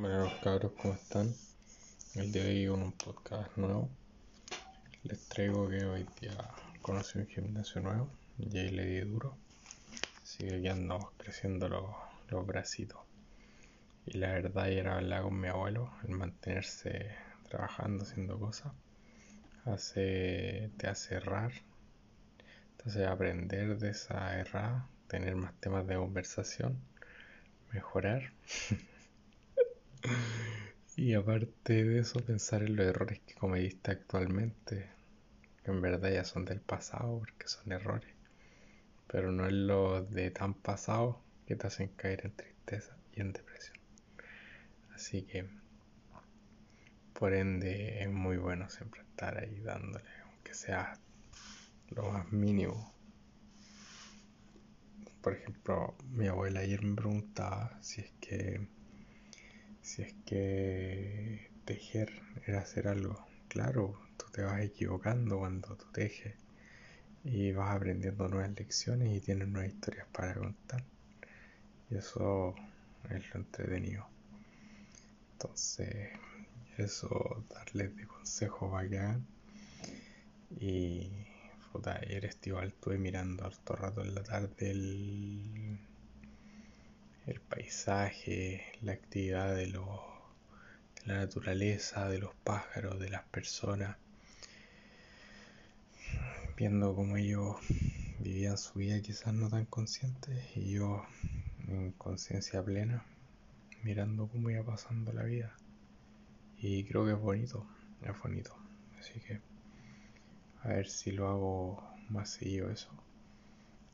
Bueno, cabros, ¿cómo están? El día de hoy con un podcast nuevo. Les traigo que hoy día conocí un gimnasio nuevo y ahí le di duro. Así que creciendo los, los bracitos. Y la verdad era hablar con mi abuelo, el mantenerse trabajando, haciendo cosas, hace, te hace errar, hace aprender de esa errada, tener más temas de conversación, mejorar. y aparte de eso, pensar en los errores que cometiste actualmente, que en verdad ya son del pasado, porque son errores, pero no es lo de tan pasado que te hacen caer en tristeza y en depresión. Así que, por ende, es muy bueno siempre estar ahí dándole, aunque sea lo más mínimo. Por ejemplo, mi abuela ayer me preguntaba si es que si es que tejer era hacer algo. Claro, tú te vas equivocando cuando tú tejes y vas aprendiendo nuevas lecciones y tienes nuevas historias para contar. Y eso es lo entretenido. Entonces, eso, darles de consejo bacán. Y, puta, ayer estuve mirando harto rato en la tarde el paisaje, la actividad de, los, de la naturaleza, de los pájaros, de las personas. Viendo cómo ellos vivían su vida quizás no tan conscientes y yo en conciencia plena mirando cómo iba pasando la vida. Y creo que es bonito, es bonito. Así que a ver si lo hago más seguido eso.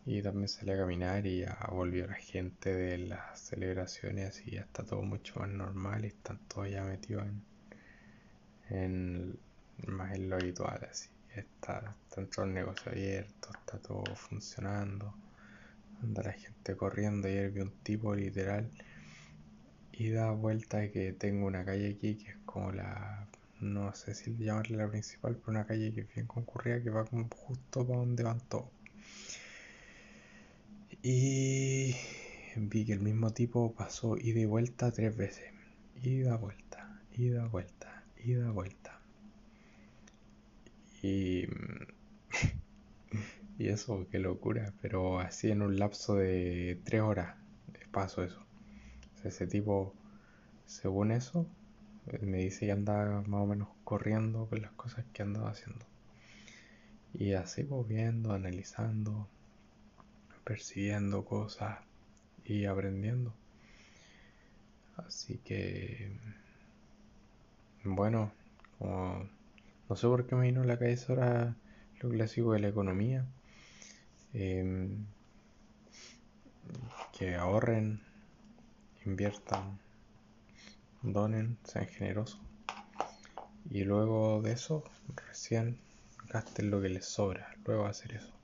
Y también salí a caminar y ya volvió la gente de las celebraciones y ya está todo mucho más normal y están todos ya metidos en, más en lo habitual así. Está, están todos los negocios abiertos, está todo funcionando, anda la gente corriendo. Ayer vi un tipo literal y da vuelta que tengo una calle aquí que es como la no sé si llamarle la principal pero una calle que es bien concurrida que va como justo para donde van todos y vi que el mismo tipo pasó ida y vuelta tres veces. Ida vuelta ida vuelta ida vuelta. Y y eso qué locura. Pero así en un lapso de tres horas paso eso. Ese tipo, según eso, eh, me dice que andaba más o menos corriendo con las cosas que andaba haciendo. Y así pues viendo, analizando, percibiendo cosas y aprendiendo. Así que, bueno, como no sé por qué me vino a la cabeza ahora lo clásico de la economía. Em, que ahorren inviertan, donen, sean generosos. Y luego de eso, recién gasten lo que les sobra. Luego hacer eso.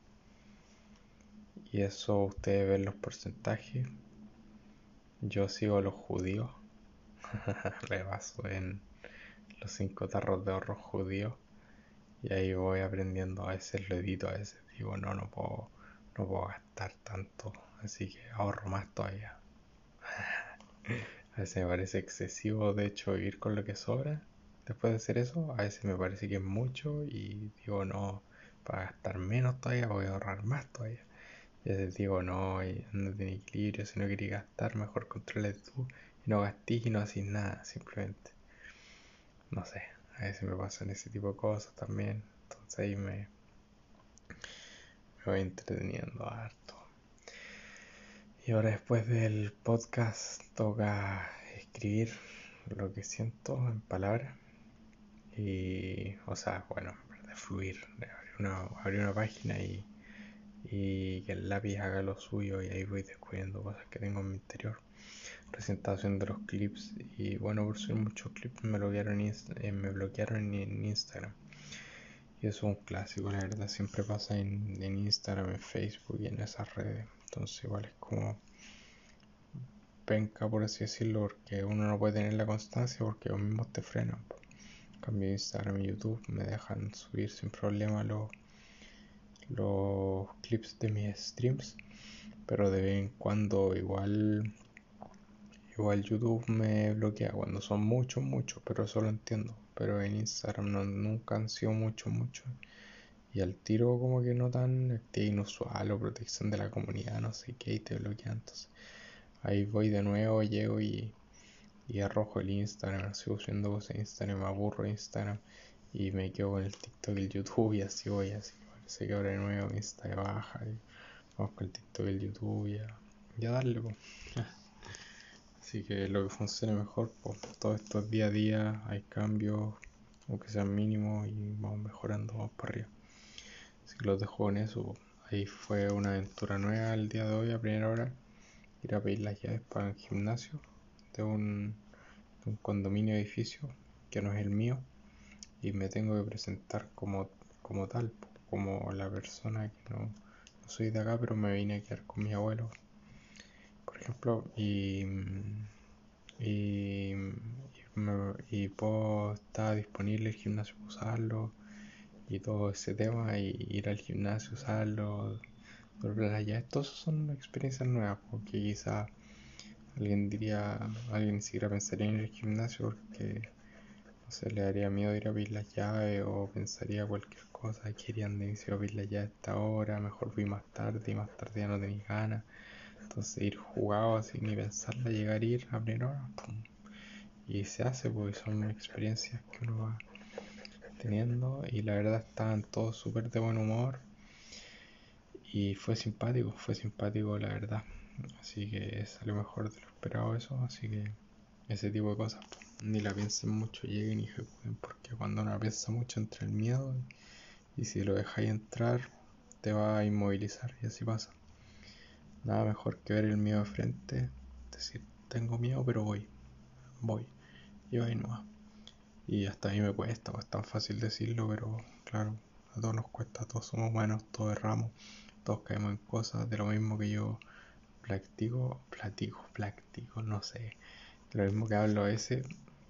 Y eso ustedes ven los porcentajes. Yo sigo a los judíos. Le baso en los cinco tarros de ahorro judíos. Y ahí voy aprendiendo. A veces lo edito, a veces digo, no, no puedo, no puedo gastar tanto. Así que ahorro más todavía. A veces me parece excesivo, de hecho, ir con lo que sobra después de hacer eso. A veces me parece que es mucho y digo, no, para gastar menos todavía voy a ahorrar más todavía. Y a veces digo, no, y no tiene equilibrio, si no queréis gastar, mejor controles tú y no gastís y no haces nada, simplemente. No sé, a veces me pasan ese tipo de cosas también. Entonces ahí me, me voy entreteniendo harto. Y ahora después del podcast toca escribir lo que siento en palabras. Y, o sea, bueno, de fluir, abrir una, abrir una página y, y que el lápiz haga lo suyo y ahí voy descubriendo cosas que tengo en mi interior. Presentación de los clips y bueno, por ser muchos clips me bloquearon, eh, me bloquearon en Instagram. Y eso es un clásico, la verdad, siempre pasa en, Instagram, en Facebook y en esas redes. Entonces igual es como penca por así decirlo porque uno no puede tener la constancia porque ellos mismos te frenan. En cambio Instagram y YouTube me dejan subir sin problema los, los clips de mis streams. Pero de vez en cuando igual Igual YouTube me bloquea cuando son muchos, muchos, pero eso lo entiendo. Pero en Instagram no, nunca han sido muchos, muchos. Y al tiro como que no tan este, inusual o protección de la comunidad, no sé qué, y te bloquean. Entonces ahí voy de nuevo, llego y, y arrojo el Instagram, sigo subiendo cosas en Instagram, aburro Instagram y me quedo con el TikTok y el YouTube y así voy, así parece que ahora de nuevo Insta baja y vamos con el TikTok el YouTube y a, darle pues. así que lo que funcione mejor pues todos estos día a día hay cambios aunque sean mínimos y vamos mejorando vamos para arriba. Así que los dejo en eso ahí fue una aventura nueva el día de hoy a primera hora. Ir a pedir las llaves para el gimnasio de un, de un condominio edificio que no es el mío y me tengo que presentar como, como tal, como la persona que no, soy de acá, pero me vine a quedar con mi abuelo, por ejemplo, y, y, y, puedo estar disponible el gimnasio para usarlo y todo ese tema, y ir al gimnasio, usarlo, volver allá, estos son experiencias nuevas, porque quizá alguien diría, alguien ni siquiera pensaría en el gimnasio porque se le daría miedo ir a pedir las llaves o pensaría cualquier cosa, querían de a las llaves a esta hora, mejor fui más tarde y más tarde ya no tenía ganas. Entonces ir jugado así ni pensarla, llegar ir a plena hora. Y se hace porque son experiencias que uno va teniendo y la verdad estaban todos súper de buen humor y fue simpático, fue simpático la verdad. Así que salió mejor de lo esperado eso, así que ese tipo de cosas ni la piensen mucho, lleguen y ejecuten, porque cuando uno piensa mucho entra el miedo y, si lo dejáis entrar te va a inmovilizar y así pasa. Nada mejor que ver el miedo de frente, decir, tengo miedo pero voy, voy, y voy nomás. Y hasta a mí me cuesta, pues es tan fácil decirlo, pero claro, a todos nos cuesta, todos somos humanos, todos erramos, todos caemos en cosas, de lo mismo que yo platico, platico, platico, no sé, de lo mismo que hablo ese,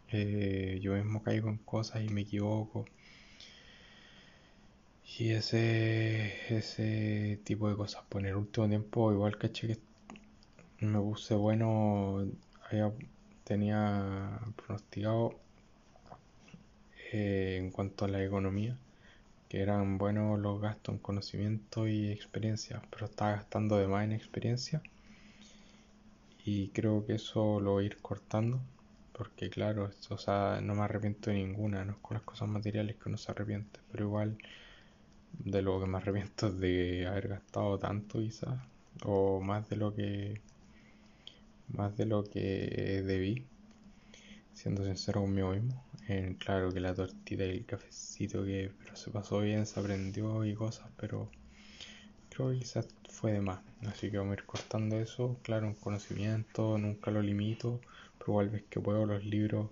eh, yo mismo caigo en cosas y me equivoco. Y ese, ese tipo de cosas. Pues en el último tiempo, igual caché que me puse bueno, tenía pronosticado eh, en cuanto a la economía, que eran buenos los gastos en conocimiento y experiencia, pero estaba gastando de más en experiencia y creo que eso lo voy a ir cortando porque claro, o sea, no me arrepiento de ninguna, no es con las cosas materiales que uno se arrepiente, pero igual de lo que me arrepiento es de haber gastado tanto quizás, o más de lo que más de lo que debí, siendo sincero conmigo mismo. claro que la tortita y el cafecito que pero se pasó bien, se aprendió y cosas, pero creo que quizás fue de más. Así que vamos a ir cortando eso, claro, un conocimiento, nunca lo limito pero igual ves que puedo los libros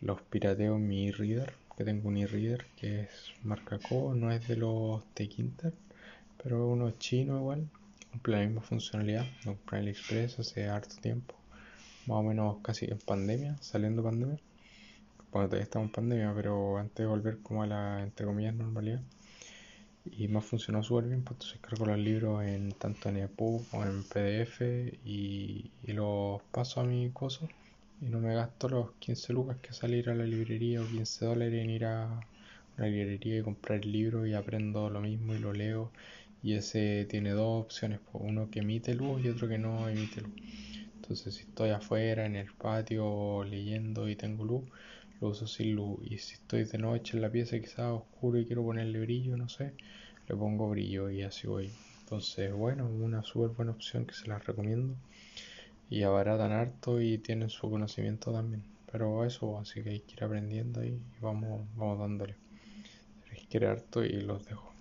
los pirateo en mi e-reader que tengo un e-reader que es marca Co no es de los Tekinter pero uno chino igual cumple la misma funcionalidad lo compré en AliExpress hace harto tiempo más o menos casi en pandemia saliendo pandemia. Bueno todavía estamos en pandemia pero antes de volver como a la entre comillas normalidad y me ha funcionado súper bien, pues entonces cargo los libros en tanto en EPUB como en PDF y, los paso a mi coso y no me gasto los 15 lucas que salir a la librería o 15 dólares en ir a una librería y comprar el libro y aprendo lo mismo y lo leo y ese tiene dos opciones, uno que emite luz y otro que no emite luz. Entonces si estoy afuera en el patio leyendo y tengo luz, lo uso sin luz. Y si estoy de noche en la pieza quizás oscuro y quiero ponerle brillo, no sé, le pongo brillo y así voy. Entonces, bueno, una súper buena opción que se las recomiendo. Y abaratan harto y tienen su conocimiento también. Pero eso, así que hay que ir aprendiendo y vamos, vamos dándole. que quiere harto y los dejo.